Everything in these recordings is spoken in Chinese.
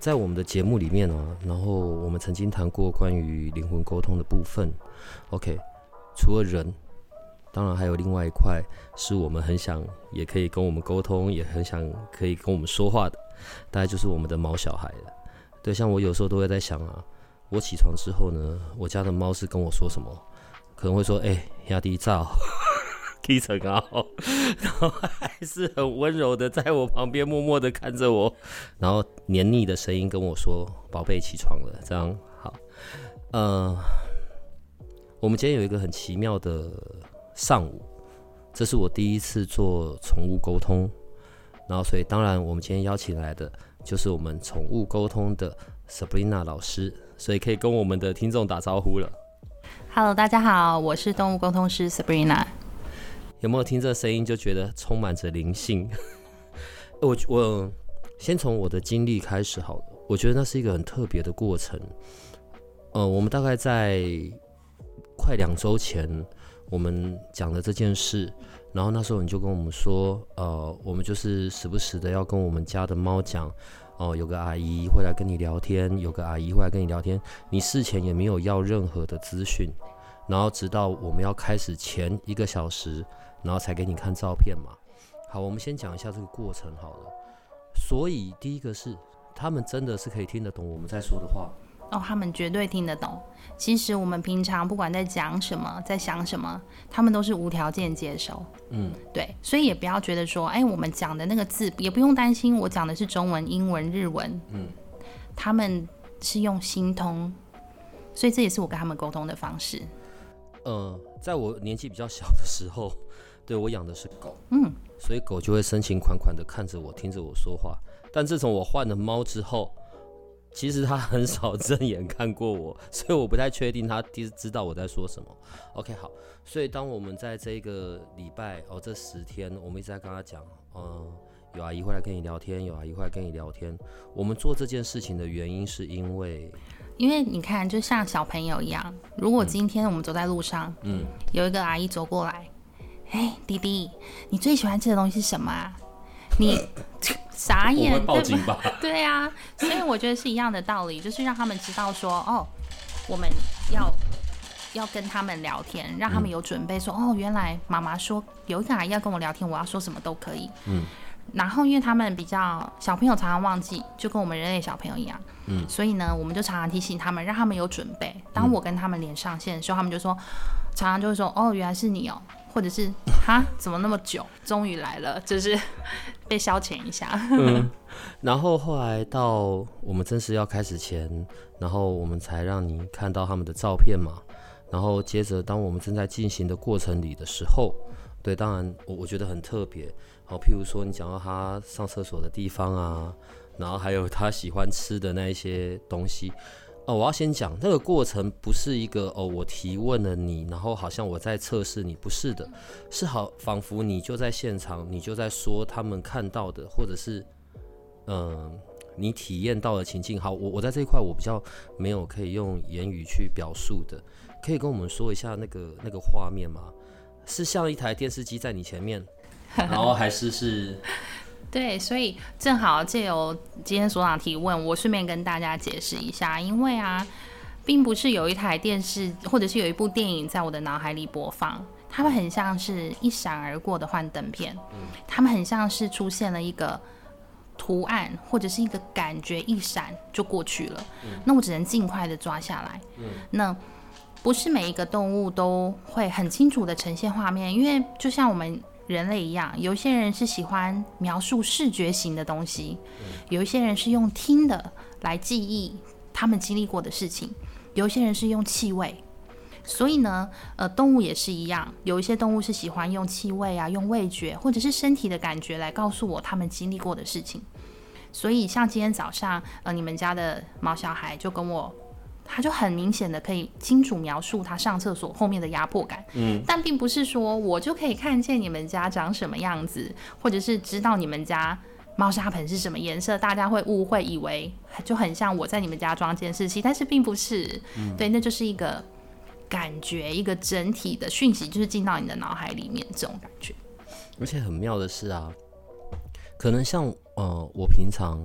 在我们的节目里面呢，然后我们曾经谈过关于灵魂沟通的部分。OK，除了人，当然还有另外一块是我们很想也可以跟我们沟通，也很想可以跟我们说话的，大概就是我们的猫小孩了。对，像我有时候都会在想啊，我起床之后呢，我家的猫是跟我说什么？可能会说：“哎，压低照。”低沉啊，然后还是很温柔的在我旁边默默的看着我，然后黏腻的声音跟我说：“宝贝，起床了。”这样好。呃，我们今天有一个很奇妙的上午，这是我第一次做宠物沟通，然后所以当然我们今天邀请来的就是我们宠物沟通的 Sabrina 老师，所以可以跟我们的听众打招呼了。Hello，大家好，我是动物沟通师 Sabrina。有没有听这声音就觉得充满着灵性？我我先从我的经历开始好了。我觉得那是一个很特别的过程。呃，我们大概在快两周前，我们讲了这件事，然后那时候你就跟我们说，呃，我们就是时不时的要跟我们家的猫讲，哦，有个阿姨会来跟你聊天，有个阿姨会来跟你聊天。你事前也没有要任何的资讯，然后直到我们要开始前一个小时。然后才给你看照片嘛。好，我们先讲一下这个过程好了。所以第一个是，他们真的是可以听得懂我们在说的话。哦，他们绝对听得懂。其实我们平常不管在讲什么，在想什么，他们都是无条件接受。嗯，对。所以也不要觉得说，哎，我们讲的那个字，也不用担心我讲的是中文、英文、日文。嗯，他们是用心通，所以这也是我跟他们沟通的方式。呃，在我年纪比较小的时候。对我养的是狗，嗯，所以狗就会深情款款的看着我，听着我说话。但自从我换了猫之后，其实它很少 正眼看过我，所以我不太确定它知知道我在说什么。OK，好，所以当我们在这个礼拜哦，这十天，我们一直在跟他讲，嗯，有阿姨会来跟你聊天，有阿姨会来跟你聊天。我们做这件事情的原因是因为，因为你看，就像小朋友一样，如果今天我们走在路上，嗯，有一个阿姨走过来。哎，弟弟，你最喜欢吃的东西是什么啊？你 傻眼对吧？对啊，所以我觉得是一样的道理，就是让他们知道说，哦，我们要要跟他们聊天，让他们有准备，说，哦，原来妈妈说有一个阿姨要跟我聊天，我要说什么都可以。嗯。然后，因为他们比较小朋友，常常忘记，就跟我们人类小朋友一样。嗯。所以呢，我们就常常提醒他们，让他们有准备。当我跟他们连上线的时候，他们就说，常常就会说，哦，原来是你哦。或者是哈，怎么那么久？终于来了，就是 被消遣一下。然后后来到我们正式要开始前，然后我们才让你看到他们的照片嘛。然后接着，当我们正在进行的过程里的时候，对，当然我我觉得很特别。好，譬如说你讲到他上厕所的地方啊，然后还有他喜欢吃的那一些东西。哦，我要先讲那个过程，不是一个哦，我提问了你，然后好像我在测试你，不是的，是好，仿佛你就在现场，你就在说他们看到的，或者是嗯，你体验到的情境。好，我我在这一块我比较没有可以用言语去表述的，可以跟我们说一下那个那个画面吗？是像一台电视机在你前面，然后还是是？对，所以正好借由今天所长提问，我顺便跟大家解释一下，因为啊，并不是有一台电视或者是有一部电影在我的脑海里播放，他们很像是一闪而过的幻灯片，他们很像是出现了一个图案或者是一个感觉一闪就过去了，那我只能尽快的抓下来。那不是每一个动物都会很清楚的呈现画面，因为就像我们。人类一样，有些人是喜欢描述视觉型的东西，有一些人是用听的来记忆他们经历过的事情，有一些人是用气味，所以呢，呃，动物也是一样，有一些动物是喜欢用气味啊、用味觉或者是身体的感觉来告诉我他们经历过的事情。所以像今天早上，呃，你们家的毛小孩就跟我。他就很明显的可以清楚描述他上厕所后面的压迫感，嗯，但并不是说我就可以看见你们家长什么样子，或者是知道你们家猫砂盆是什么颜色，大家会误会以为就很像我在你们家装监视器，但是并不是，对，那就是一个感觉，一个整体的讯息，就是进到你的脑海里面这种感觉。而且很妙的是啊，可能像呃，我平常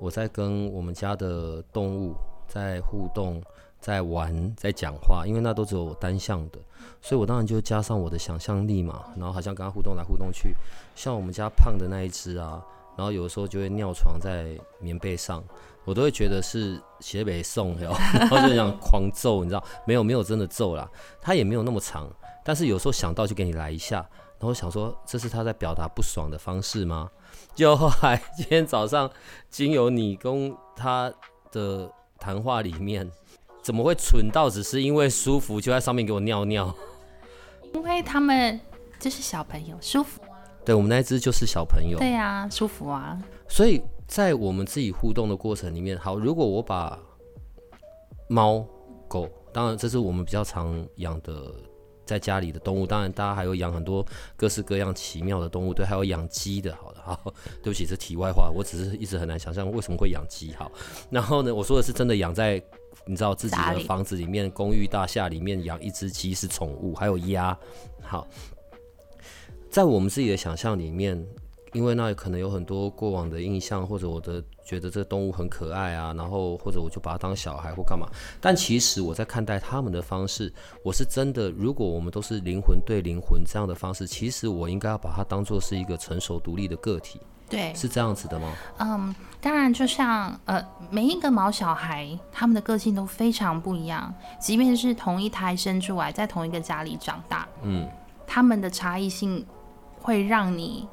我在跟我们家的动物。在互动，在玩，在讲话，因为那都只有单向的，所以我当然就加上我的想象力嘛，然后好像跟他互动来互动去，像我们家胖的那一只啊，然后有的时候就会尿床在棉被上，我都会觉得是斜北送，然后就想狂揍，你知道？没有没有真的揍啦，他也没有那么长，但是有时候想到就给你来一下，然后想说这是他在表达不爽的方式吗？就后来今天早上经由你跟他的。谈话里面怎么会蠢到只是因为舒服就在上面给我尿尿？因为他们就是小朋友舒服。对我们那一只就是小朋友。对呀，舒服啊。所以在我们自己互动的过程里面，好，如果我把猫狗，当然这是我们比较常养的。在家里的动物，当然大家还有养很多各式各样奇妙的动物，对，还有养鸡的。好的，好，对不起，这题外话，我只是一直很难想象为什么会养鸡。好，然后呢，我说的是真的养在你知道自己的房子里面、公寓大厦里面养一只鸡是宠物，还有鸭。好，在我们自己的想象里面。因为那可能有很多过往的印象，或者我的觉得这个动物很可爱啊，然后或者我就把它当小孩或干嘛。但其实我在看待他们的方式，我是真的，如果我们都是灵魂对灵魂这样的方式，其实我应该要把它当做是一个成熟独立的个体。对，是这样子的吗？嗯，当然，就像呃，每一个毛小孩，他们的个性都非常不一样，即便是同一胎生出来，在同一个家里长大，嗯，他们的差异性会让你。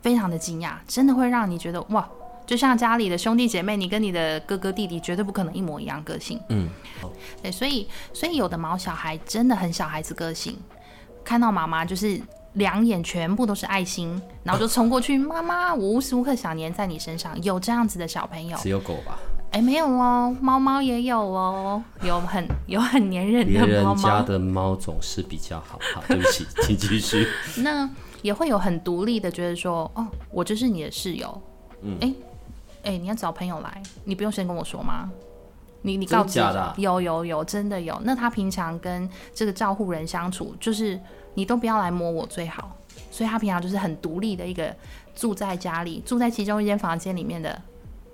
非常的惊讶，真的会让你觉得哇，就像家里的兄弟姐妹，你跟你的哥哥弟弟绝对不可能一模一样个性。嗯，对，所以所以有的毛小孩真的很小孩子个性，看到妈妈就是两眼全部都是爱心，然后就冲过去，妈妈，我无时无刻想黏在你身上。有这样子的小朋友，只有狗吧？哎，没有哦，猫猫也有哦，有很有很粘人的猫猫。别人家的猫总是比较好。好，对不起，请继续。那。也会有很独立的，觉得说，哦，我就是你的室友，嗯，哎，哎，你要找朋友来，你不用先跟我说吗？你你告知有有有，真的有。那他平常跟这个照护人相处，就是你都不要来摸我最好。所以他平常就是很独立的一个住在家里，住在其中一间房间里面的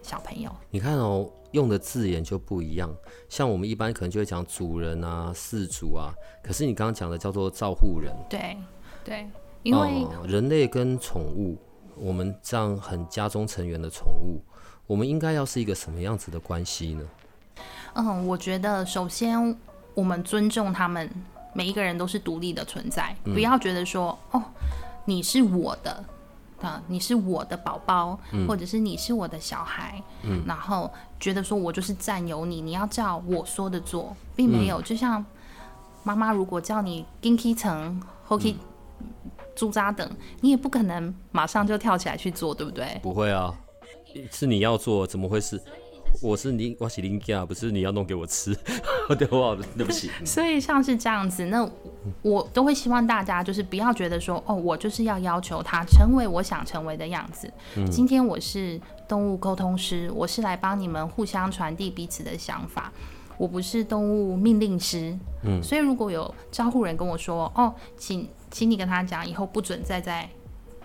小朋友。你看哦，用的字眼就不一样，像我们一般可能就会讲主人啊、事主啊，可是你刚刚讲的叫做照护人，对对。因为人类跟宠物，我们这样很家中成员的宠物，我们应该要是一个什么样子的关系呢？嗯，我觉得首先我们尊重他们，每一个人都是独立的存在，不要觉得说哦，你是我的啊，你是我的宝宝，或者是你是我的小孩，嗯，然后觉得说我就是占有你，你要照我说的做，并没有。就像妈妈如果叫你 ginky 层 hockey。驻扎等，你也不可能马上就跳起来去做，对不对？不会啊，是你要做，怎么会是？我是你，我是林家，不是你要弄给我吃。对，我对不起。所以像是这样子，那我都会希望大家就是不要觉得说，哦，我就是要要求他成为我想成为的样子。今天我是动物沟通师，我是来帮你们互相传递彼此的想法，我不是动物命令师。嗯，所以如果有招呼人跟我说，哦，请。请你跟他讲，以后不准再在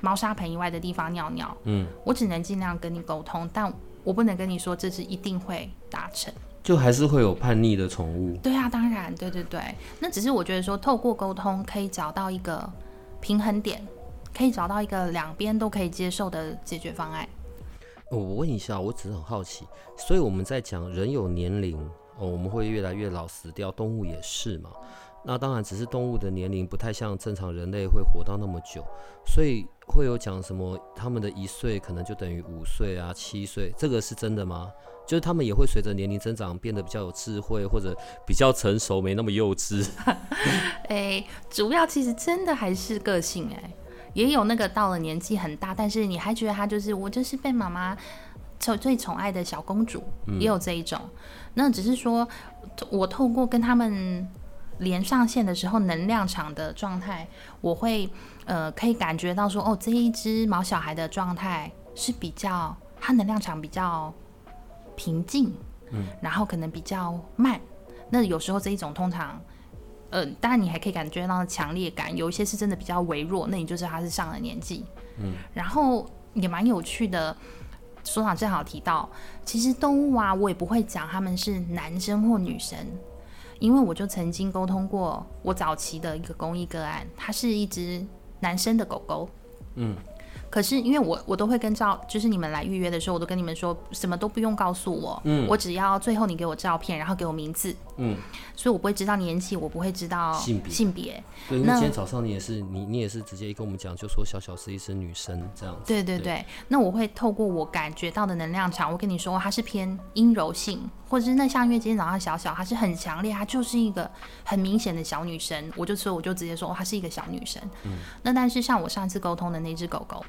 猫砂盆以外的地方尿尿。嗯，我只能尽量跟你沟通，但我不能跟你说这是一定会达成。就还是会有叛逆的宠物。对啊，当然，对对对。那只是我觉得说，透过沟通可以找到一个平衡点，可以找到一个两边都可以接受的解决方案。我问一下，我只是很好奇，所以我们在讲人有年龄哦，我们会越来越老死掉，动物也是嘛？那当然只是动物的年龄不太像正常人类会活到那么久，所以会有讲什么他们的一岁可能就等于五岁啊七岁，这个是真的吗？就是他们也会随着年龄增长变得比较有智慧或者比较成熟，没那么幼稚。哎，主要其实真的还是个性哎，也有那个到了年纪很大，但是你还觉得他就是我就是被妈妈宠最宠爱的小公主，也有这一种。那只是说我透过跟他们。连上线的时候，能量场的状态，我会呃可以感觉到说，哦，这一只毛小孩的状态是比较，它能量场比较平静，嗯，然后可能比较慢。那有时候这一种通常，呃，当然你还可以感觉到强烈感，有一些是真的比较微弱，那你就是它是上了年纪，嗯，然后也蛮有趣的。所长正好提到，其实动物啊，我也不会讲他们是男生或女生。因为我就曾经沟通过我早期的一个公益个案，它是一只男生的狗狗，嗯。可是因为我我都会跟照，就是你们来预约的时候，我都跟你们说什么都不用告诉我，嗯，我只要最后你给我照片，然后给我名字，嗯，所以我不会知道年纪，我不会知道性别性别。对，那今天早上你也是，你你也是直接跟我们讲，就说小小是一只女生这样子。对对对，那我会透过我感觉到的能量场，我跟你说它是偏阴柔性，或者是那像因为今天早上小小她是很强烈，她就是一个很明显的小女生，我就说我就直接说她是一个小女生。嗯，那但是像我上次沟通的那只狗狗。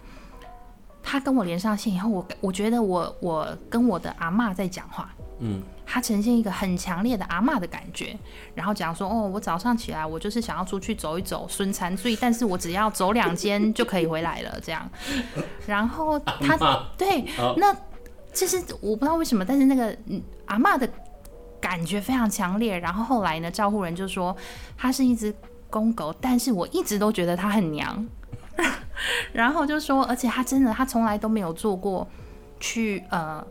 它跟我连上线以后，我我觉得我我跟我的阿妈在讲话，嗯，它呈现一个很强烈的阿妈的感觉，然后讲说，哦，我早上起来，我就是想要出去走一走，孙残醉，但是我只要走两间就可以回来了，这样。然后他对，那其实我不知道为什么，但是那个阿妈的感觉非常强烈。然后后来呢，照护人就说，它是一只公狗，但是我一直都觉得它很娘。然后就说，而且他真的，他从来都没有做过去呃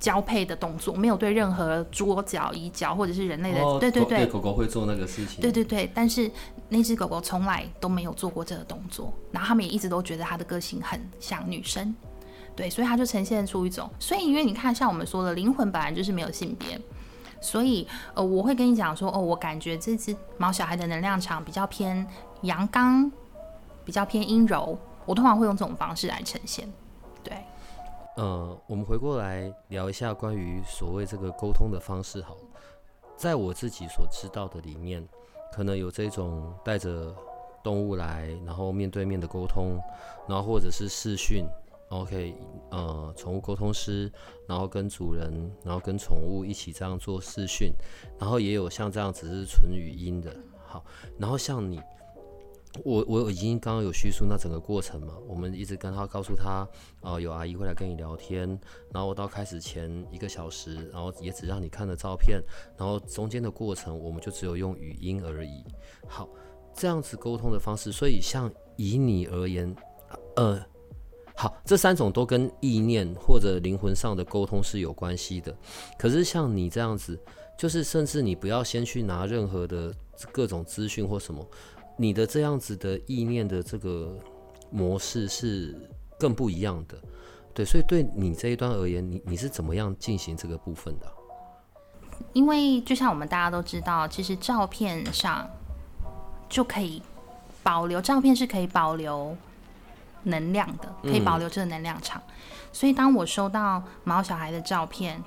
交配的动作，没有对任何桌脚、椅脚或者是人类的，对对对，狗狗会做那个事情，对对对。但是那只狗狗从来都没有做过这个动作，然后他们也一直都觉得它的个性很像女生，对，所以它就呈现出一种，所以因为你看，像我们说的，灵魂本来就是没有性别，所以呃，我会跟你讲说，哦，我感觉这只毛小孩的能量场比较偏阳刚。比较偏阴柔，我通常会用这种方式来呈现。对，呃，我们回过来聊一下关于所谓这个沟通的方式。好，在我自己所知道的里面，可能有这种带着动物来，然后面对面的沟通，然后或者是视讯，OK，呃，宠物沟通师，然后跟主人，然后跟宠物一起这样做视讯，然后也有像这样只是纯语音的。好，然后像你。我我已经刚刚有叙述那整个过程嘛，我们一直跟他告诉他，哦，有阿姨会来跟你聊天，然后到开始前一个小时，然后也只让你看了照片，然后中间的过程我们就只有用语音而已。好，这样子沟通的方式，所以像以你而言，呃，好，这三种都跟意念或者灵魂上的沟通是有关系的。可是像你这样子，就是甚至你不要先去拿任何的各种资讯或什么。你的这样子的意念的这个模式是更不一样的，对，所以对你这一端而言，你你是怎么样进行这个部分的？因为就像我们大家都知道，其实照片上就可以保留，照片是可以保留能量的，可以保留这个能量场。所以当我收到毛小孩的照片，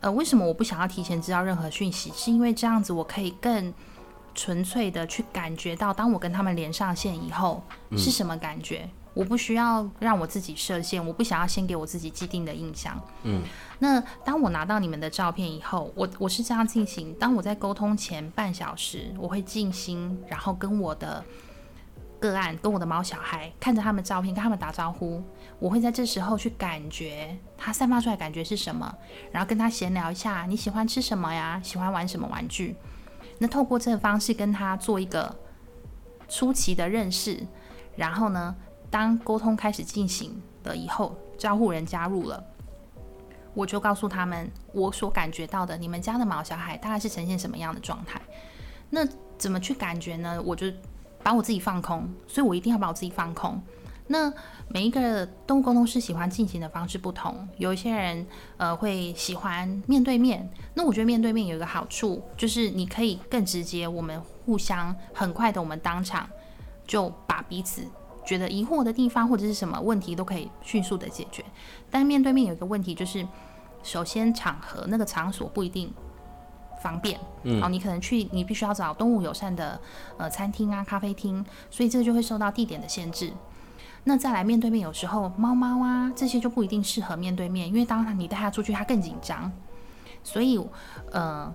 呃，为什么我不想要提前知道任何讯息？是因为这样子我可以更。纯粹的去感觉到，当我跟他们连上线以后是什么感觉？我不需要让我自己设限，我不想要先给我自己既定的印象。嗯，那当我拿到你们的照片以后，我我是这样进行：当我在沟通前半小时，我会静心，然后跟我的个案、跟我的猫小孩看着他们照片，跟他们打招呼。我会在这时候去感觉他散发出来感觉是什么，然后跟他闲聊一下：你喜欢吃什么呀？喜欢玩什么玩具？那透过这个方式跟他做一个初期的认识，然后呢，当沟通开始进行了以后，招呼人加入了，我就告诉他们我所感觉到的，你们家的毛小孩大概是呈现什么样的状态。那怎么去感觉呢？我就把我自己放空，所以我一定要把我自己放空。那每一个动物沟通师喜欢进行的方式不同，有一些人呃会喜欢面对面。那我觉得面对面有一个好处，就是你可以更直接，我们互相很快的，我们当场就把彼此觉得疑惑的地方或者是什么问题都可以迅速的解决。但面对面有一个问题，就是首先场合那个场所不一定方便，嗯，哦，你可能去你必须要找动物友善的呃餐厅啊、咖啡厅，所以这个就会受到地点的限制。那再来面对面，有时候猫猫啊这些就不一定适合面对面，因为当你带它出去，它更紧张。所以，呃，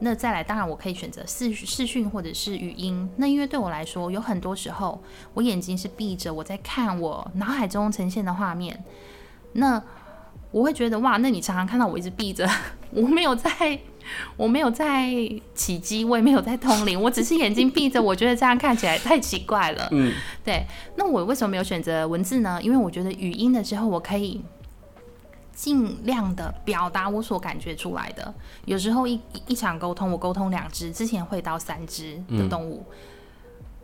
那再来，当然我可以选择视视讯或者是语音。那因为对我来说，有很多时候我眼睛是闭着，我在看我脑海中呈现的画面。那我会觉得哇，那你常常看到我一直闭着，我没有在。我没有在起机，我也没有在通灵，我只是眼睛闭着。我觉得这样看起来太奇怪了。嗯，对。那我为什么没有选择文字呢？因为我觉得语音的时候，我可以尽量的表达我所感觉出来的。有时候一一场沟通，我沟通两只，之前会到三只的动物。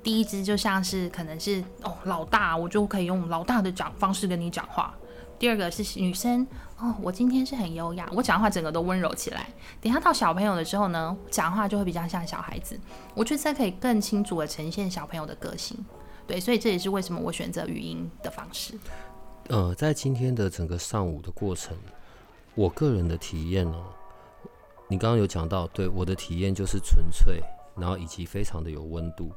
第一只就像是可能是哦老大，我就可以用老大的讲方式跟你讲话。第二个是女生哦，我今天是很优雅，我讲话整个都温柔起来。等下到小朋友的时候呢，讲话就会比较像小孩子。我觉得这可以更清楚的呈现小朋友的个性。对，所以这也是为什么我选择语音的方式。呃，在今天的整个上午的过程，我个人的体验哦，你刚刚有讲到，对我的体验就是纯粹，然后以及非常的有温度。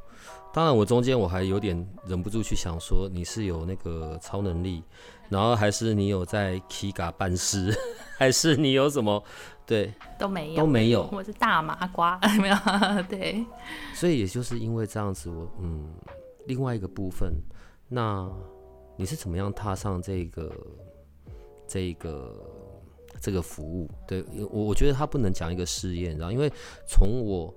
当然，我中间我还有点忍不住去想说，你是有那个超能力。然后还是你有在 Kiga 办事，还是你有什么？对，都没有，都没有。我是大麻瓜，没有。对。所以也就是因为这样子，我嗯，另外一个部分，那你是怎么样踏上这个这个这个服务？对我，我觉得他不能讲一个试验，然后因为从我。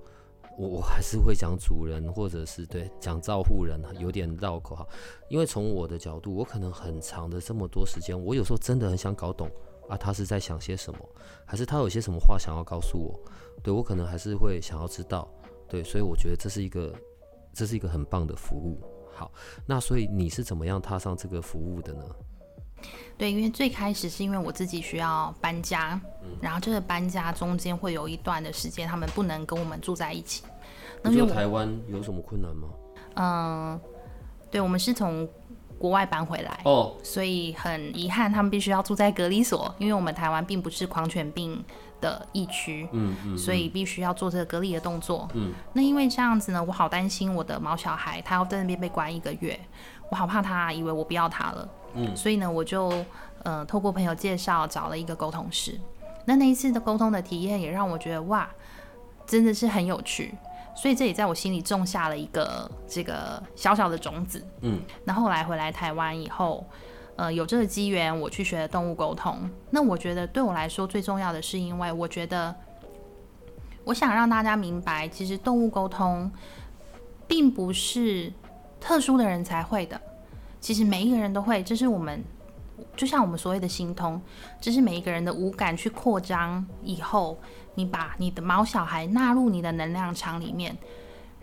我我还是会讲主人，或者是对讲照护人，有点绕口哈。因为从我的角度，我可能很长的这么多时间，我有时候真的很想搞懂啊，他是在想些什么，还是他有些什么话想要告诉我？对我可能还是会想要知道。对，所以我觉得这是一个这是一个很棒的服务。好，那所以你是怎么样踏上这个服务的呢？对，因为最开始是因为我自己需要搬家，然后这个搬家中间会有一段的时间，他们不能跟我们住在一起。那就台湾有什么困难吗？嗯，对，我们是从国外搬回来哦，所以很遗憾，他们必须要住在隔离所，因为我们台湾并不是狂犬病的疫区，嗯嗯，所以必须要做这个隔离的动作。嗯，那因为这样子呢，我好担心我的毛小孩，他要在那边被关一个月，我好怕他以为我不要他了。嗯，所以呢，我就呃透过朋友介绍找了一个沟通师。那那一次的沟通的体验也让我觉得哇，真的是很有趣。所以这也在我心里种下了一个这个小小的种子。嗯，那后来回来台湾以后，呃，有这个机缘，我去学动物沟通。那我觉得对我来说最重要的是，因为我觉得我想让大家明白，其实动物沟通并不是特殊的人才会的。其实每一个人都会，这是我们就像我们所谓的心通，这是每一个人的五感去扩张以后，你把你的毛小孩纳入你的能量场里面，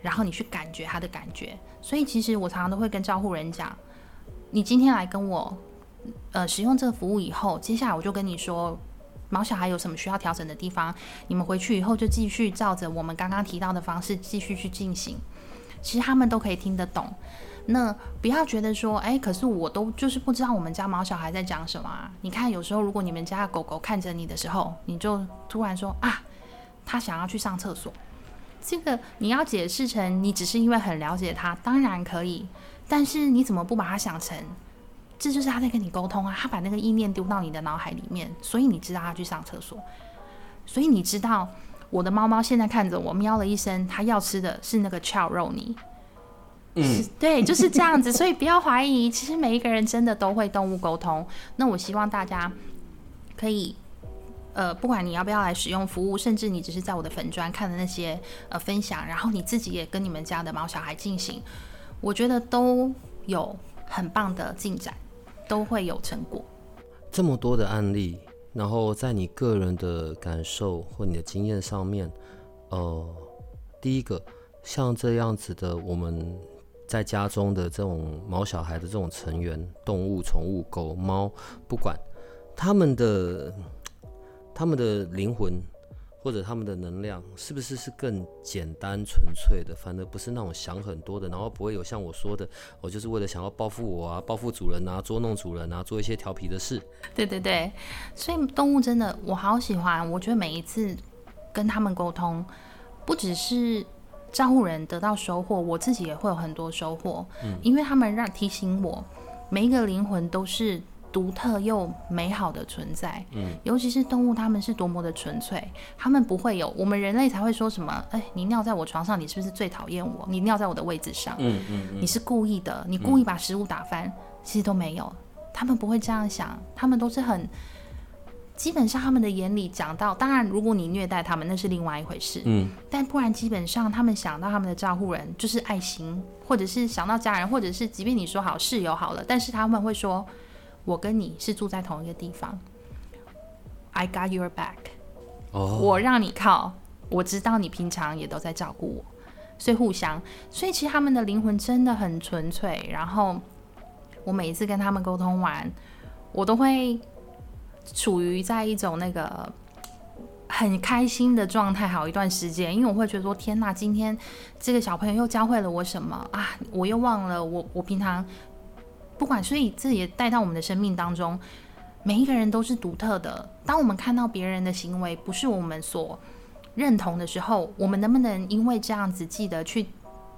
然后你去感觉他的感觉。所以其实我常常都会跟照护人讲，你今天来跟我呃使用这个服务以后，接下来我就跟你说毛小孩有什么需要调整的地方，你们回去以后就继续照着我们刚刚提到的方式继续去进行，其实他们都可以听得懂。那不要觉得说，哎，可是我都就是不知道我们家毛小孩在讲什么啊？你看，有时候如果你们家狗狗看着你的时候，你就突然说啊，它想要去上厕所，这个你要解释成你只是因为很了解它，当然可以，但是你怎么不把它想成，这就是他在跟你沟通啊？他把那个意念丢到你的脑海里面，所以你知道他去上厕所，所以你知道我的猫猫现在看着我喵了一声，它要吃的是那个翘肉泥。嗯，对，就是这样子，所以不要怀疑，其实每一个人真的都会动物沟通。那我希望大家可以，呃，不管你要不要来使用服务，甚至你只是在我的粉砖看的那些呃分享，然后你自己也跟你们家的猫小孩进行，我觉得都有很棒的进展，都会有成果。这么多的案例，然后在你个人的感受或你的经验上面，呃，第一个像这样子的我们。在家中的这种毛小孩的这种成员，动物、宠物、狗、猫，不管他们的他们的灵魂或者他们的能量，是不是是更简单纯粹的？反而不是那种想很多的，然后不会有像我说的，我就是为了想要报复我啊，报复主人啊，捉弄主人啊，做一些调皮的事。对对对，所以动物真的我好喜欢，我觉得每一次跟他们沟通，不只是。照顾人得到收获，我自己也会有很多收获，嗯，因为他们让提醒我，每一个灵魂都是独特又美好的存在，嗯，尤其是动物，它们是多么的纯粹，他们不会有我们人类才会说什么，哎，你尿在我床上，你是不是最讨厌我？你尿在我的位置上，嗯嗯，你是故意的，你故意把食物打翻，其实都没有，他们不会这样想，他们都是很。基本上他们的眼里讲到，当然如果你虐待他们，那是另外一回事。嗯，但不然基本上他们想到他们的照顾人就是爱心，或者是想到家人，或者是即便你说好室友好了，但是他们会说，我跟你是住在同一个地方，I got your back，哦，我让你靠，我知道你平常也都在照顾我，所以互相，所以其实他们的灵魂真的很纯粹。然后我每一次跟他们沟通完，我都会。处于在一种那个很开心的状态，好一段时间，因为我会觉得说，天哪，今天这个小朋友又教会了我什么啊？我又忘了我我平常不管，所以这也带到我们的生命当中，每一个人都是独特的。当我们看到别人的行为不是我们所认同的时候，我们能不能因为这样子记得去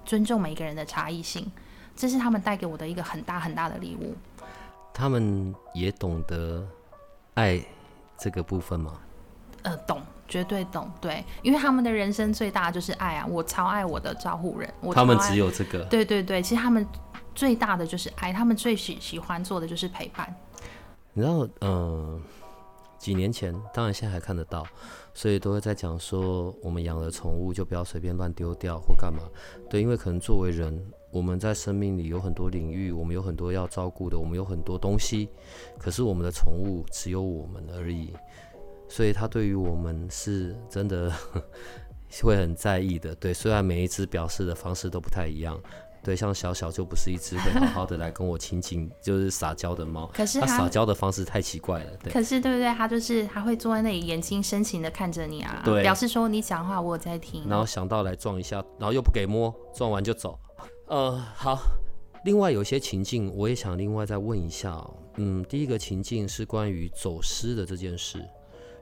尊重每一个人的差异性？这是他们带给我的一个很大很大的礼物。他们也懂得。爱这个部分吗？呃，懂，绝对懂。对，因为他们的人生最大就是爱啊！我超爱我的照护人，他们只有这个。对对对，其实他们最大的就是爱，他们最喜喜欢做的就是陪伴。你知道，嗯，几年前，当然现在还看得到，所以都会在讲说，我们养了宠物就不要随便乱丢掉或干嘛。对，因为可能作为人。我们在生命里有很多领域，我们有很多要照顾的，我们有很多东西。可是我们的宠物只有我们而已，所以它对于我们是真的 会很在意的。对，虽然每一只表示的方式都不太一样。对，像小小就不是一只会好好的来跟我亲近，就是撒娇的猫。可是它撒娇的方式太奇怪了。对。可是对不对？它就是它会坐在那里，眼睛深情的看着你啊，对表示说你讲话我在听。然后想到来撞一下，然后又不给摸，撞完就走。呃，好。另外有一些情境，我也想另外再问一下。嗯，第一个情境是关于走失的这件事，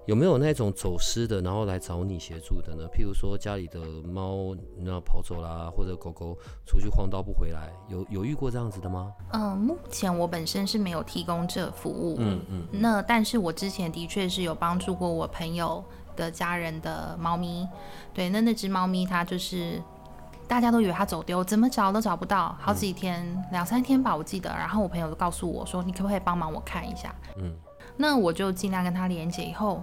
有没有那种走失的，然后来找你协助的呢？譬如说家里的猫那跑走啦，或者狗狗出去晃到不回来，有有遇过这样子的吗？嗯，目前我本身是没有提供这服务。嗯嗯。那但是我之前的确是有帮助过我朋友的家人的猫咪。对，那那只猫咪它就是。大家都以为他走丢，怎么找都找不到，好几天两三天吧，我记得。然后我朋友就告诉我说：“你可不可以帮忙我看一下？”嗯，那我就尽量跟他连接。以后，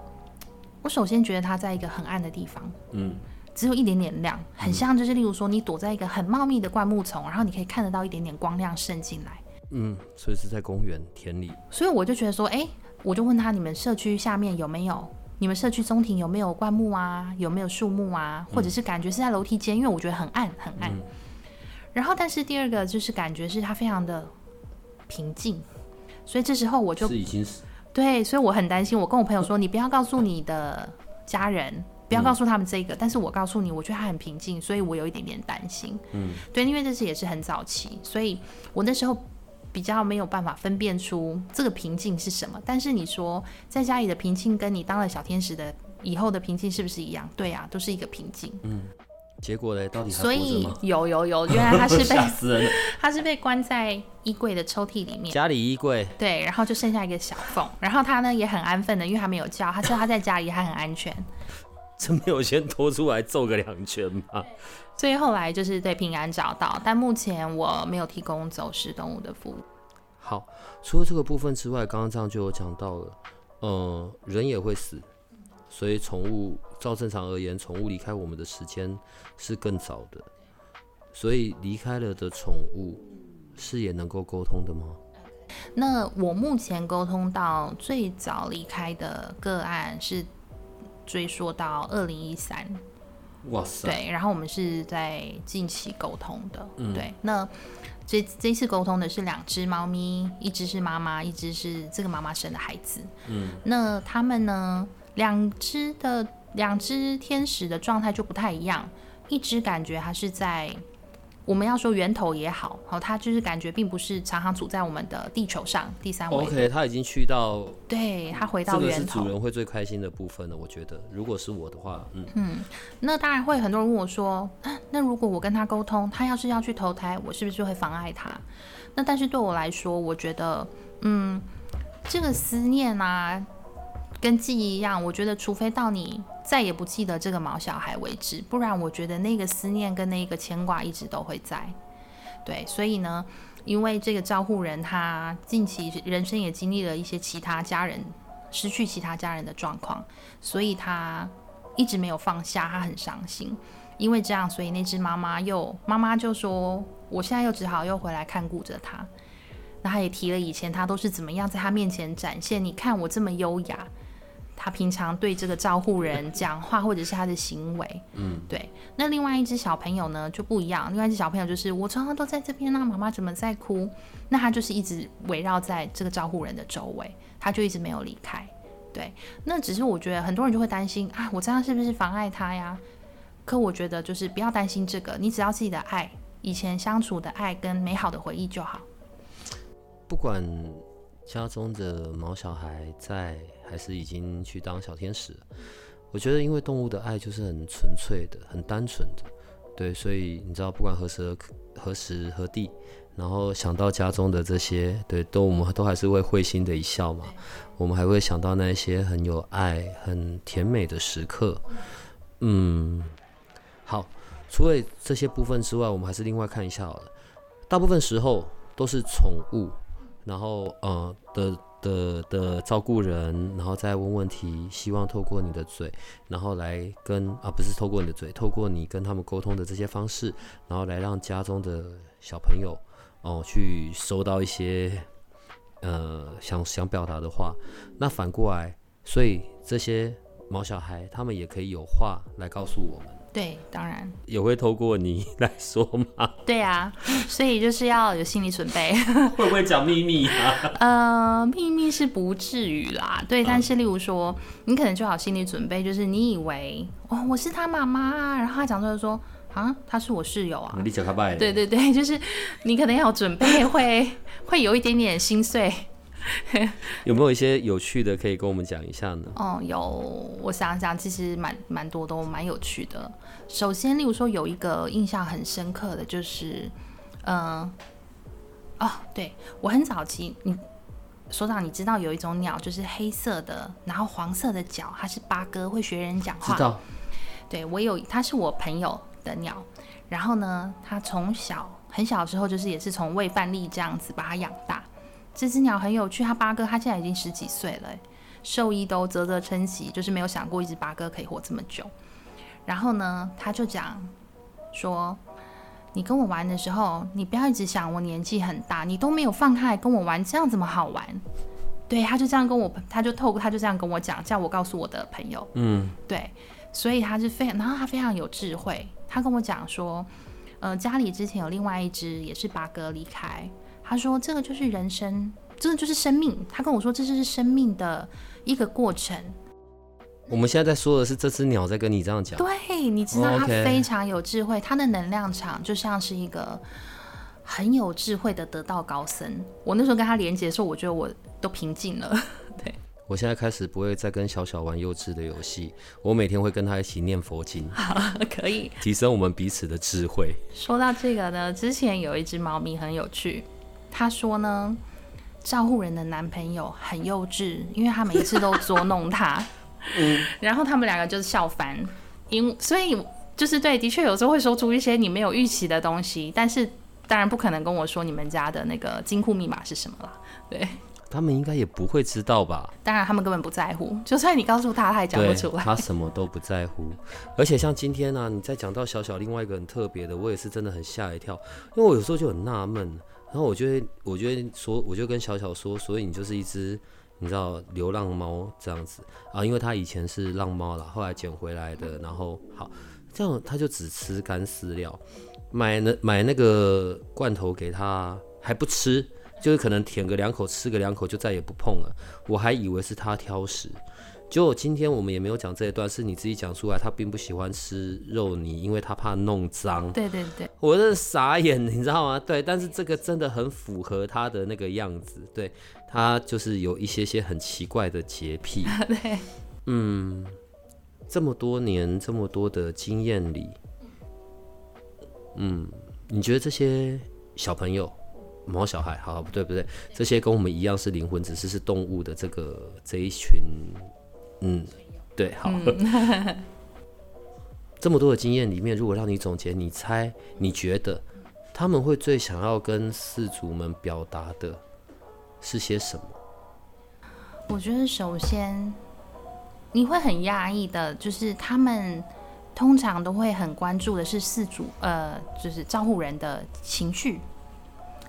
我首先觉得他在一个很暗的地方，嗯，只有一点点亮，很像就是例如说你躲在一个很茂密的灌木丛，然后你可以看得到一点点光亮渗进来。嗯，所以是在公园田里。所以我就觉得说，哎，我就问他：你们社区下面有没有？你们社区中庭有没有灌木啊？有没有树木啊？或者是感觉是在楼梯间？因为我觉得很暗，很暗。然后，但是第二个就是感觉是它非常的平静，所以这时候我就是已经是对，所以我很担心。我跟我朋友说：“你不要告诉你的家人，不要告诉他们这个。”但是我告诉你，我觉得他很平静，所以我有一点点担心。嗯，对，因为这次也是很早期，所以我那时候。比较没有办法分辨出这个平静是什么，但是你说在家里的平静跟你当了小天使的以后的平静是不是一样？对啊，都是一个平静。嗯，结果呢？到底所以有有有，原来他是被 他是被关在衣柜的抽屉里面，家里衣柜对，然后就剩下一个小缝，然后他呢也很安分的，因为他没有叫，他说他在家里还很安全，真没有先拖出来揍个两拳吗？所以后来就是对平安找到，但目前我没有提供走失动物的服务。好，除了这个部分之外，刚刚这样就有讲到了，呃，人也会死，所以宠物照正常而言，宠物离开我们的时间是更早的，所以离开了的宠物是也能够沟通的吗？那我目前沟通到最早离开的个案是追溯到二零一三。哇塞，对，然后我们是在近期沟通的，嗯对。那这这次沟通的是两只猫咪，一只是妈妈，一只是这个妈妈生的孩子。嗯，那他们呢，两只的两只天使的状态就不太一样，一只感觉它是在。我们要说源头也好，好，它就是感觉并不是常常处在我们的地球上第三维 OK，他已经去到对，它回这个是到源头。主人会最开心的部分了。我觉得，如果是我的话，嗯嗯，那当然会很多人问我说，啊 那如果我跟他沟通，他要是要去投胎，我是不是会妨碍他？那但是对我来说，我觉得，嗯，这个思念啊，跟记忆一样，我觉得除非到你再也不记得这个毛小孩为止，不然我觉得那个思念跟那个牵挂一直都会在。对，所以呢，因为这个照护人他近期人生也经历了一些其他家人失去其他家人的状况，所以他一直没有放下，他很伤心。因为这样，所以那只妈妈又妈妈就说：“我现在又只好又回来看顾着他。”那他也提了以前他都是怎么样在他面前展现，你看我这么优雅。他平常对这个照护人讲话，或者是他的行为，嗯，对。那另外一只小朋友呢就不一样，另外一只小朋友就是我常常都在这边那妈妈怎么在哭？那他就是一直围绕在这个照护人的周围，他就一直没有离开。对，那只是我觉得很多人就会担心啊，我这样是不是妨碍他呀？可我觉得就是不要担心这个，你只要自己的爱，以前相处的爱跟美好的回忆就好。不管家中的毛小孩在还是已经去当小天使了，我觉得因为动物的爱就是很纯粹的、很单纯的，对，所以你知道，不管何时何何时何地，然后想到家中的这些，对，都我们都还是会会心的一笑嘛。我们还会想到那些很有爱、很甜美的时刻。嗯，好，除了这些部分之外，我们还是另外看一下好了。大部分时候都是宠物，然后呃的的的照顾人，然后再问问题，希望透过你的嘴，然后来跟啊不是透过你的嘴，透过你跟他们沟通的这些方式，然后来让家中的小朋友哦去收到一些呃想想表达的话。那反过来，所以这些毛小孩他们也可以有话来告诉我们，对，当然，也会透过你 来说吗？对啊，所以就是要有心理准备。会不会讲秘密啊？呃，秘密是不至于啦，对，但是例如说，你可能就好心理准备，就是你以为哦我是他妈妈啊，然后他讲出来说啊他是我室友啊，你讲他拜对对对，就是你可能要有准备，会会有一点点心碎。有没有一些有趣的可以跟我们讲一下呢？哦，有，我想想，其实蛮蛮多都蛮有趣的。首先，例如说有一个印象很深刻的就是，嗯、哦，对我很早期，你所长，你知道有一种鸟就是黑色的，然后黄色的脚，它是八哥，会学人讲话。知道，对我有，它是我朋友的鸟，然后呢，它从小很小的时候就是也是从喂饭粒这样子把它养大。这只鸟很有趣，它八哥它现在已经十几岁了欸，兽医都啧啧称奇，就是没有想过一只八哥可以活这么久。然后呢，他就讲说，你跟我玩的时候，你不要一直想我年纪很大，你都没有放开来跟我玩，这样怎么好玩？对，他就这样跟我，他就透过他就这样跟我讲，叫我告诉我的朋友，嗯，对，所以他是非常，然后他非常有智慧。他跟我讲说，呃，家里之前有另外一只也是八哥离开，他说这个就是人生，这个就是生命。他跟我说这就是生命的一个过程。我们现在在说的是这只鸟在跟你这样讲，对，你知道它非常有智慧，它的能量场就像是一个很有智慧的得道高僧。我那时候跟他连接的时候，我觉得我都平静了。对我现在开始不会再跟小小玩幼稚的游戏，我每天会跟他一起念佛经，可以，提升我们彼此的智慧。说到这个呢，之前有一只猫咪很有趣，他说呢，照护人的男朋友很幼稚，因为他每一次都捉弄他，嗯，然后他们两个就是笑翻，因所以就是对，的确有时候会说出一些你没有预期的东西，但是当然不可能跟我说你们家的那个金库密码是什么了，对，他们应该也不会知道吧？当然他们根本不在乎，就算你告诉他，他也讲不出，来。他什么都不在乎。而且像今天呢、你在讲到小小另外一个很特别的，我也是真的很吓一跳，因为我有时候就很纳闷，然后我就会，我就会说，我就跟小小说，所以你就是一只。你知道流浪猫这样子啊，因为它以前是浪猫啦，后来捡回来的。然后好，这样他就只吃干饲料，买那买那个罐头给他还不吃，就是可能舔个两口，吃个两口就再也不碰了。我还以为是他挑食。结果今天我们也没有讲这一段，是你自己讲出来，他并不喜欢吃肉泥，因为他怕弄脏。对对对，我真的傻眼，你知道吗？对，但是这个真的很符合他的那个样子，对他就是有一些些很奇怪的洁癖。对，嗯，这么多年这么多的经验里，嗯，你觉得这些小朋友？毛小孩，好不对不对？这些跟我们一样是灵魂，只是是动物的这个这一群。嗯，对，好。这么多的经验里面，如果让你总结，你猜，你觉得他们会最想要跟四主们表达的是些什么？我觉得首先你会很压抑的，就是他们通常都会很关注的是四主，呃，就是照顾人的情绪。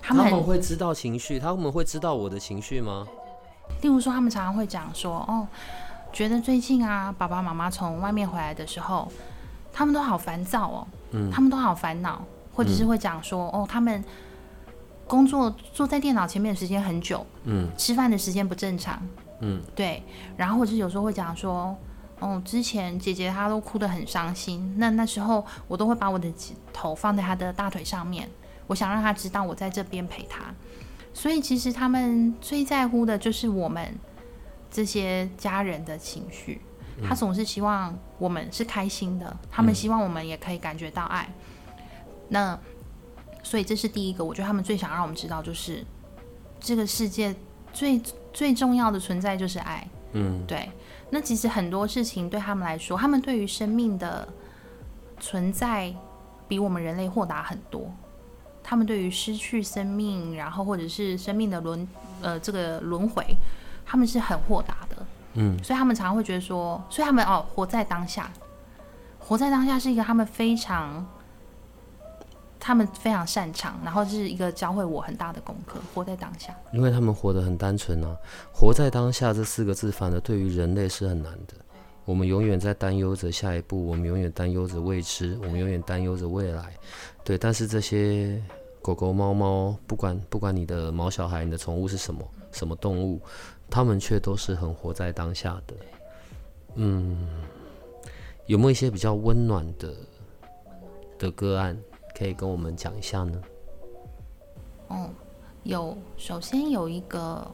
他们会知道情绪，他们会知道我的情绪吗？例如说，他们常常会讲说，哦。觉得最近啊，爸爸妈妈从外面回来的时候，他们都好烦躁哦，嗯，他们都好烦恼，或者是会讲说，哦，他们工作坐在电脑前面的时间很久，嗯，吃饭的时间不正常，嗯，对，然后或者有时候会讲说，哦，之前姐姐她都哭得很伤心，那那时候我都会把我的头放在她的大腿上面，我想让她知道我在这边陪她，所以其实他们最在乎的就是我们。这些家人的情绪，他总是希望我们是开心的，他们希望我们也可以感觉到爱。那所以这是第一个，我觉得他们最想让我们知道，就是这个世界最最重要的存在就是爱。嗯，对。那其实很多事情对他们来说，他们对于生命的存在比我们人类豁达很多。他们对于失去生命，然后或者是生命的轮呃这个轮回。他们是很豁达的，嗯，所以他们常常会觉得说，所以他们哦，活在当下，活在当下是一个他们非常，他们非常擅长，然后是一个教会我很大的功课，活在当下。因为他们活得很单纯啊，活在当下这四个字，反而对于人类是很难的。我们永远在担忧着下一步，我们永远担忧着未知，我们永远担忧着未来。对，但是这些狗狗、猫猫，不管不管你的毛小孩，你的宠物是什么，什么动物。他们却都是很活在当下的，嗯，有没有一些比较温暖的的个案可以跟我们讲一下呢？哦，有，首先有一个，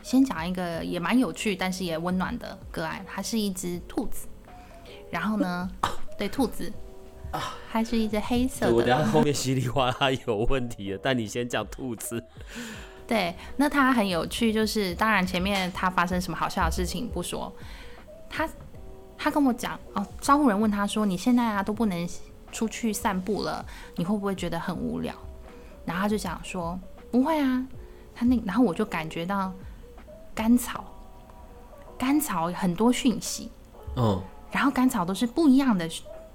先讲一个也蛮有趣，但是也温暖的个案，它是一只兔子，然后呢，对，兔子啊，还是一只黑色的。我等下后面稀里哗啦有问题了，但你先讲兔子。对，那他很有趣，就是当然前面他发生什么好笑的事情不说，他他跟我讲哦，招呼人问他说：“你现在啊都不能出去散步了，你会不会觉得很无聊？”然后他就讲说：“不会啊。”他那然后我就感觉到甘草，甘草很多讯息，嗯，然后甘草都是不一样的，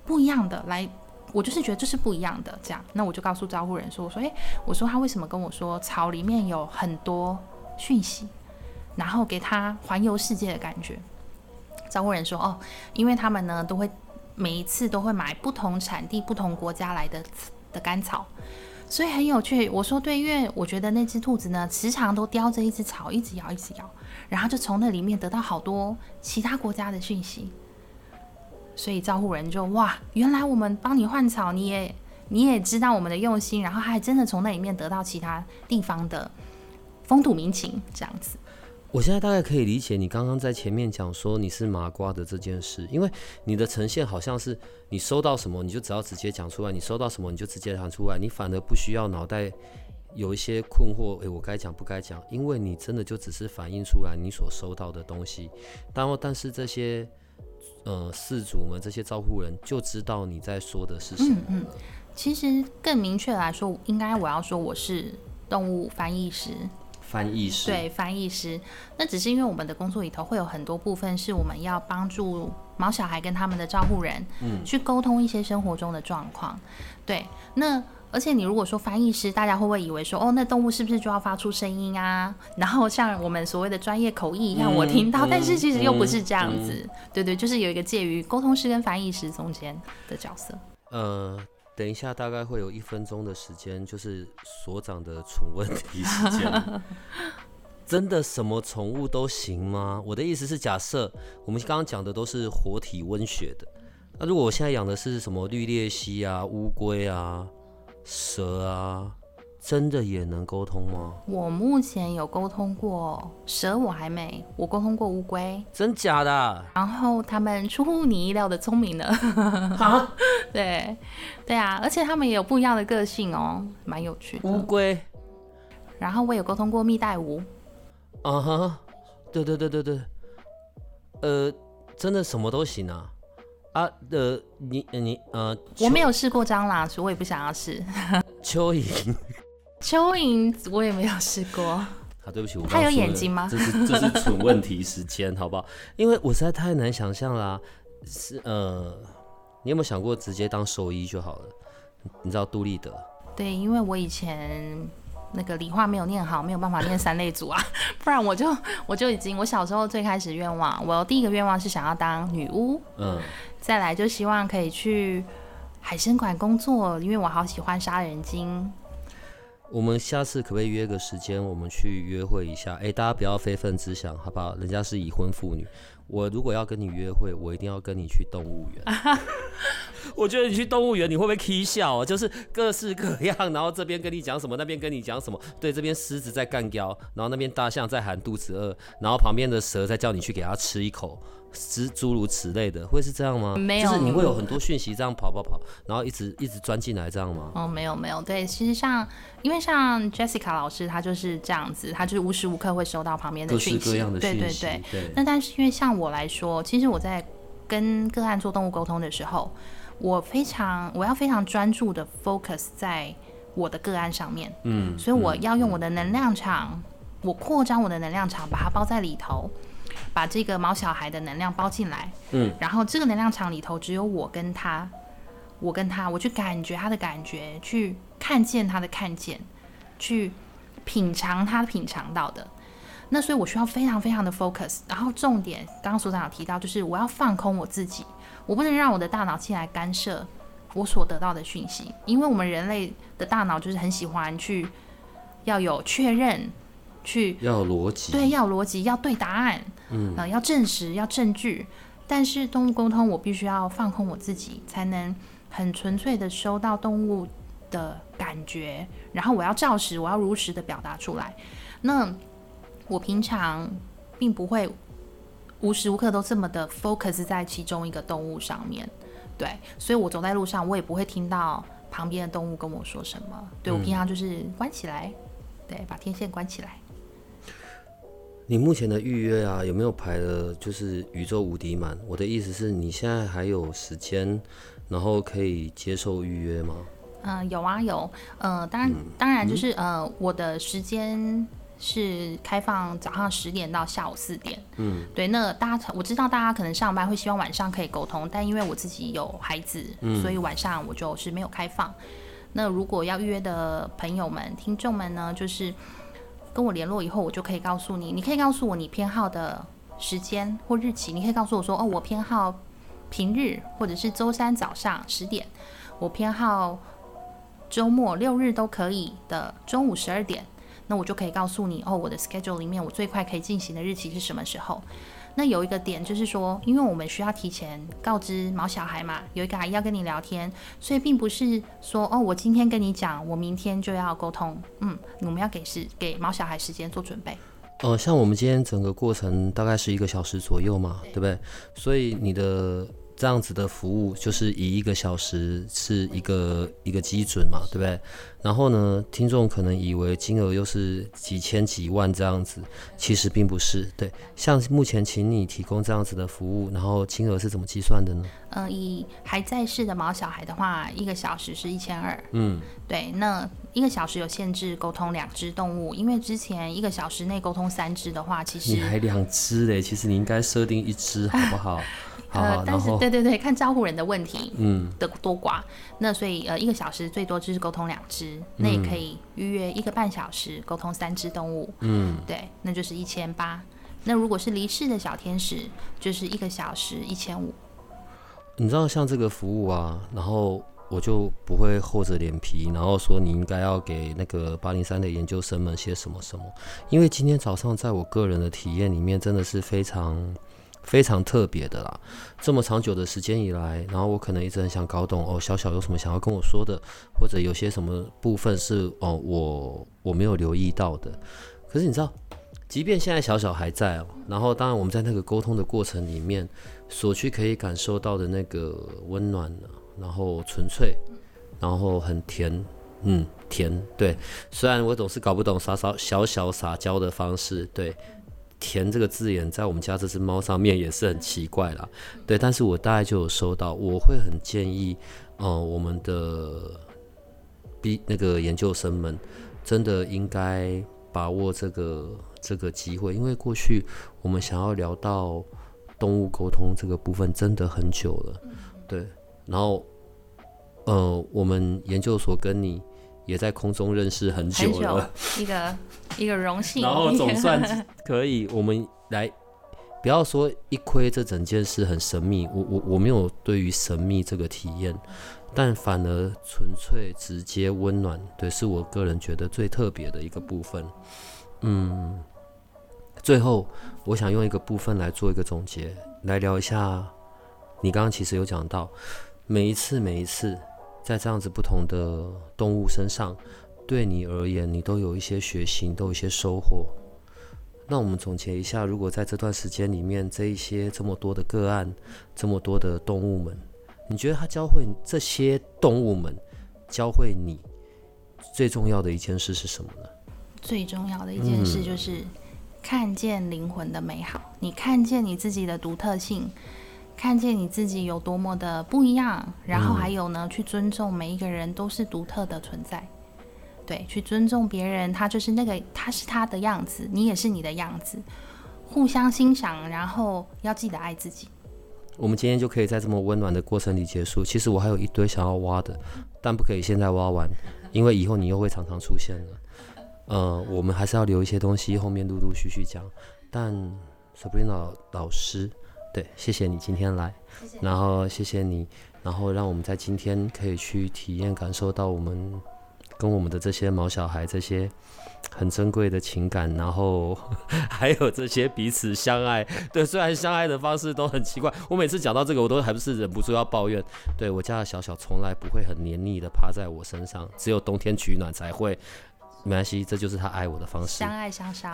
不一样的来。我就是觉得这是不一样的，这样，那我就告诉招呼人说：“我说，诶，我说他为什么跟我说草里面有很多讯息，然后给他环游世界的感觉。”招呼人说：“哦，因为他们呢都会每一次都会买不同产地、不同国家来的的甘草，所以很有趣。”我说：“对，因为我觉得那只兔子呢时常都叼着一只草，一直咬，一直咬，然后就从那里面得到好多其他国家的讯息。”所以招呼人就哇，原来我们帮你换草，你也你也知道我们的用心，然后还真的从那里面得到其他地方的风土民情，这样子。我现在大概可以理解你刚刚在前面讲说你是麻瓜的这件事，因为你的呈现好像是你收到什么你就只要直接讲出来，你收到什么你就直接讲出来，你反而不需要脑袋有一些困惑，诶，我该讲不该讲，因为你真的就只是反映出来你所收到的东西，然后但是这些。呃，事主们这些招呼人就知道你在说的是什么。嗯嗯，其实更明确来说，应该我要说我是动物翻译师。翻译师对翻译师，那只是因为我们的工作里头会有很多部分是我们要帮助毛小孩跟他们的照顾人，嗯，去沟通一些生活中的状况。对，那而且你如果说翻译师，大家会不会以为说，哦，那动物是不是就要发出声音啊？然后像我们所谓的专业口译一样，我听到，但是其实又不是这样子。对对，就是有一个介于沟通师跟翻译师中间的角色。呃，等一下大概会有一分钟的时间，就是所长的蠢问题时间。真的什么宠物都行吗？我的意思是，假设我们刚刚讲的都是活体温血的，那如果我现在养的是什么绿鬣蜥啊、乌龟啊、蛇啊，真的也能沟通吗？我目前有沟通过蛇，我还没，我沟通过乌龟，真假的？然后他们出乎你意料的聪明呢。啊？对，对啊，而且他们也有不一样的个性哦，蛮有趣的。乌龟，然后我有沟通过蜜袋鼯。啊哈，对对对对对，呃，真的什么都行啊啊呃，你你呃，我没有试过蟑螂，所以我也不想要试。蚯蚓，蚯蚓我也没有试过。好，对不起，我它有眼睛吗？这是这是蠢问题时间，好不好？因为我实在太难想象啦。是呃，你有没有想过直接当兽医就好了？你知道杜立德？对，因为我以前。那个理化没有念好，没有办法念三类组啊，不然我就我就已经我小时候最开始愿望，我第一个愿望是想要当女巫，嗯，再来就希望可以去海参馆工作，因为我好喜欢杀人精。我们下次可不可以约个时间，我们去约会一下？哎，大家不要非分之想，好不好？人家是已婚妇女。我如果要跟你约会，我一定要跟你去动物园。我觉得你去动物园，你会不会 k 笑？就是各式各样，然后这边跟你讲什么，那边跟你讲什么。对，这边狮子在干叼，然后那边大象在喊肚子饿，然后旁边的蛇在叫你去给它吃一口。诸诸如此类的，会是这样吗？没有，就是你会有很多讯息这样跑跑跑，然后一直一直钻进来这样吗？哦，没有没有，对，其实像因为像 Jessica 老师，她就是这样子，她就是无时无刻会收到旁边的讯息，对对对。那但是因为像我来说，其实我在跟个案做动物沟通的时候，我非常我要非常专注的 focus 在我的个案上面，嗯，所以我要用我的能量场，我扩张我的能量场，把它包在里头。把这个毛小孩的能量包进来，嗯，然后这个能量场里头只有我跟他，我跟他，我去感觉他的感觉，去看见他的看见，去品尝他品尝到的。那所以我需要非常非常的 focus。然后重点，刚刚所长有提到，就是我要放空我自己，我不能让我的大脑进来干涉我所得到的讯息，因为我们人类的大脑就是很喜欢去要有确认。去要逻辑，对，要逻辑，要对答案，嗯，呃，要证实，要证据。但是动物沟通，我必须要放空我自己，才能很纯粹的收到动物的感觉，然后我要照实，我要如实的表达出来。那我平常并不会无时无刻都这么的 focus 在其中一个动物上面，对，所以我走在路上，我也不会听到旁边的动物跟我说什么。对我平常就是关起来，对，把天线关起来。你目前的预约啊，有没有排了？就是宇宙无敌满。我的意思是你现在还有时间，然后可以接受预约吗？嗯，有啊，有。呃，当然，当然就是呃，我的时间是开放早上十点到下午四点。嗯，对。那大家我知道大家可能上班会希望晚上可以沟通，但因为我自己有孩子，所以晚上我就是没有开放。那如果要预约的朋友们、听众们呢，就是。跟我联络以后，我就可以告诉你。你可以告诉我你偏好的时间或日期。你可以告诉我说，哦，我偏好平日或者是周三早上十点。我偏好周末六日都可以的中午十二点。那我就可以告诉你，哦，我的 schedule 里面我最快可以进行的日期是什么时候。那有一个点就是说，因为我们需要提前告知毛小孩嘛，有一个阿姨要跟你聊天，所以并不是说哦，我今天跟你讲，我明天就要沟通。嗯，我们要给时给毛小孩时间做准备。呃，像我们今天整个过程大概是一个小时左右嘛，对不对？所以你的。这样子的服务就是以一个小时是一个一个基准嘛，对不对？然后呢，听众可能以为金额又是几千几万这样子，其实并不是。对，像目前请你提供这样子的服务，然后金额是怎么计算的呢？呃，以还在世的毛小孩的话，一个小时是一千二。嗯，对。那一个小时有限制沟通两只动物，因为之前一个小时内沟通三只的话，其实你还两只嘞，其实你应该设定一只好不好？好呃，但是对对对，看招呼人的问题嗯的多寡。那所以呃，一个小时最多就是沟通两只，那也可以预约一个半小时沟通三只动物。嗯，对，那就是一千八。那如果是离世的小天使，就是一个小时一千五。你知道像这个服务啊，然后我就不会厚着脸皮，然后说你应该要给那个八零三的研究生们些什么什么，因为今天早上在我个人的体验里面，真的是非常非常特别的啦。这么长久的时间以来，然后我可能一直很想搞懂哦，小小有什么想要跟我说的，或者有些什么部分是哦我我没有留意到的。可是你知道，即便现在小小还在哦，然后当然我们在那个沟通的过程里面，所去可以感受到的那个温暖呢，然后纯粹，然后很甜，嗯，甜，对。虽然我总是搞不懂撒撒小小撒娇的方式，对，填这个字眼在我们家这只猫上面也是很奇怪啦，对。但是我大概就有收到，我会很建议，呃，我们的 B 那个研究生们真的应该把握这个这个机会，因为过去我们想要聊到动物沟通这个部分真的很久了，对。然后，呃，我们研究所跟你也在空中认识很久了，，一个一个荣幸。然后 总算可以，我们来不要说一窥这整件事很神秘，我我我没有对于神秘这个体验，但反而纯粹、直接、温暖，对，是我个人觉得最特别的一个部分。嗯，最后我想用一个部分来做一个总结，来聊一下你刚刚其实有讲到，每一次每一次在这样子不同的动物身上。对你而言，你都有一些学习，都有一些收获。那我们总结一下，如果在这段时间里面，这一些这么多的个案，这么多的动物们，你觉得它教会这些动物们，教会你最重要的一件事是什么呢？最重要的一件事就是看见灵魂的美好，你看见你自己的独特性，看见你自己有多么的不一样，然后还有呢，去尊重每一个人都是独特的存在。对，去尊重别人，他就是那个，他是他的样子，你也是你的样子，互相欣赏，然后要记得爱自己。我们今天就可以在这么温暖的过程里结束。其实我还有一堆想要挖的，但不可以现在挖完，因为以后你又会常常出现了。呃，我们还是要留一些东西，后面陆陆续续讲。但 Sabrina 老师，对，谢谢你今天来，然后谢谢你，然后让我们在今天可以去体验、感受到我们跟我们的这些毛小孩这些很珍贵的情感，然后 还有这些彼此相爱。对，虽然相爱的方式都很奇怪，我每次讲到这个，我都还不是忍不住要抱怨。对我家的小小从来不会很黏腻的趴在我身上，只有冬天取暖才会。没关系，这就是他爱我的方式相。爱相杀，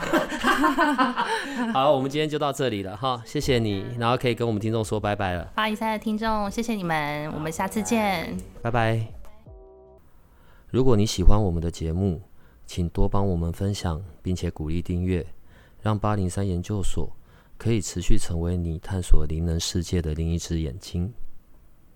好，我们今天就到这里了哈，谢谢你，然后可以跟我们听众说拜拜了，八一三的听众，谢谢你们，我们下次见。拜拜。如果你喜欢我们的节目，请多帮我们分享，并且鼓励订阅，让八零三研究所可以持续成为你探索灵能世界的另一只眼睛。